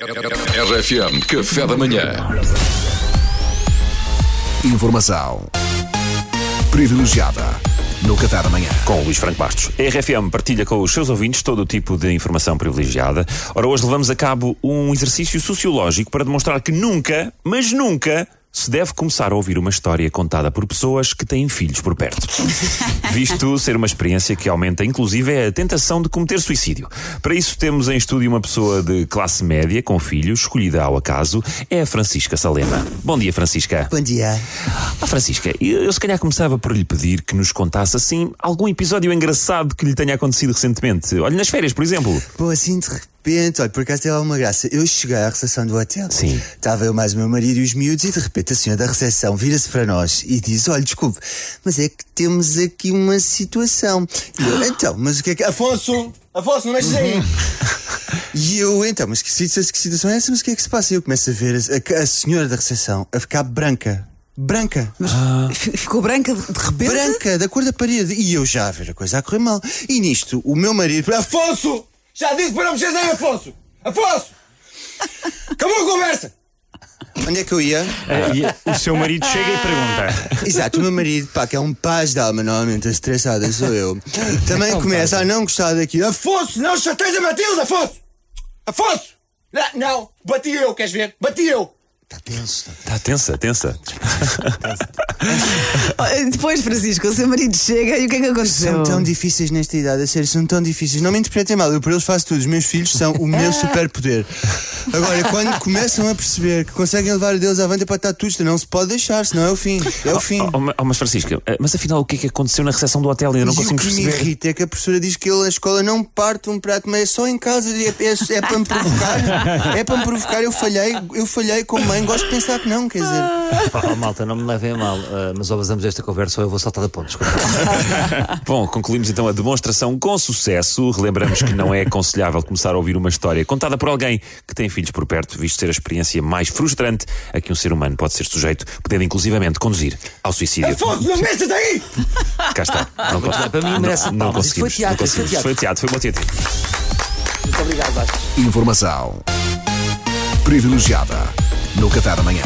RFM Café da Manhã. Informação privilegiada no Café da Manhã. com o Luís Franco Bastos. A RFM partilha com os seus ouvintes todo o tipo de informação privilegiada. Ora, hoje levamos a cabo um exercício sociológico para demonstrar que nunca, mas nunca, se deve começar a ouvir uma história contada por pessoas que têm filhos por perto. Visto ser uma experiência que aumenta, inclusive, a tentação de cometer suicídio. Para isso, temos em estúdio uma pessoa de classe média, com filhos, escolhida ao acaso, é a Francisca Salema. Bom dia, Francisca. Bom dia. Ah, Francisca, eu, eu se calhar começava por lhe pedir que nos contasse assim algum episódio engraçado que lhe tenha acontecido recentemente. Olha, nas férias, por exemplo. Bom, assim de repente, olha, por acaso teve alguma graça. Eu cheguei à recepção do hotel. Sim. Estava eu mais o meu marido e os miúdos, e de repente a senhora da recepção vira-se para nós e diz: Olha, desculpe, mas é que temos aqui uma situação. E eu, então, mas o que é que. Afonso! Afonso, não mexes aí! E eu, então, mas que, que situação é essa? Mas o que é que se passa? E eu começo a ver a, a- a senhora da recepção a ficar branca. Branca. Mas F- Ficou branca de repente? branca, da cor da parede. E eu já a ver a coisa a correr mal. E nisto, o meu marido. Afonso! Já disse para não mexeres aí, Afonso! Afonso! Acabou a conversa! Onde é que eu ia? E o seu marido chega e pergunta: Exato, o meu marido, pá, que é um paz de alma, normalmente estressada sou eu. Também começa a não gostar daquilo. Afonso, não chateias a Matilde, Afonso! Afonso! Não, não, bati eu, queres ver? Bati eu! Está tenso, está Está tensa, tensa. Ah, Depois, Francisco, o seu marido chega e o que é que aconteceu? São tão difíceis nesta idade, a sério, são tão difíceis. Não me interpretem mal, eu por eles faço tudo. Os meus filhos são o meu superpoder. Agora, quando começam a perceber que conseguem levar deles avante para estar tudo, não se pode deixar, senão é o fim. É o fim. Oh, oh, oh, mas Francisca, eh, mas afinal o que é que aconteceu na recepção do hotel? Eu não e o consigo que me perceber. irrita é que a professora diz que ele, a escola não parte um prato, mas é só em casa, é, é, é para me provocar. É para me provocar. Eu falhei, eu falhei como mãe, gosto de pensar que não, quer dizer. Oh, malta, não me levem a mal, ah, mas ao vazamos esta conversa ou eu vou saltar da ponte. Bom, concluímos então a demonstração com sucesso. Relembramos que não é aconselhável começar a ouvir uma história contada por alguém que tem filhos por perto, visto ser a experiência mais frustrante a que um ser humano pode ser sujeito, podendo inclusivamente conduzir ao suicídio. Afonso, não mexas aí! Cá está. Não, cons- Para mim merece não, não. Isto foi conseguimos. teatro, não foi conseguimos. teatro. Foi teatro, foi bom teatro. Muito obrigado, Vasco. Informação privilegiada no Café da Manhã.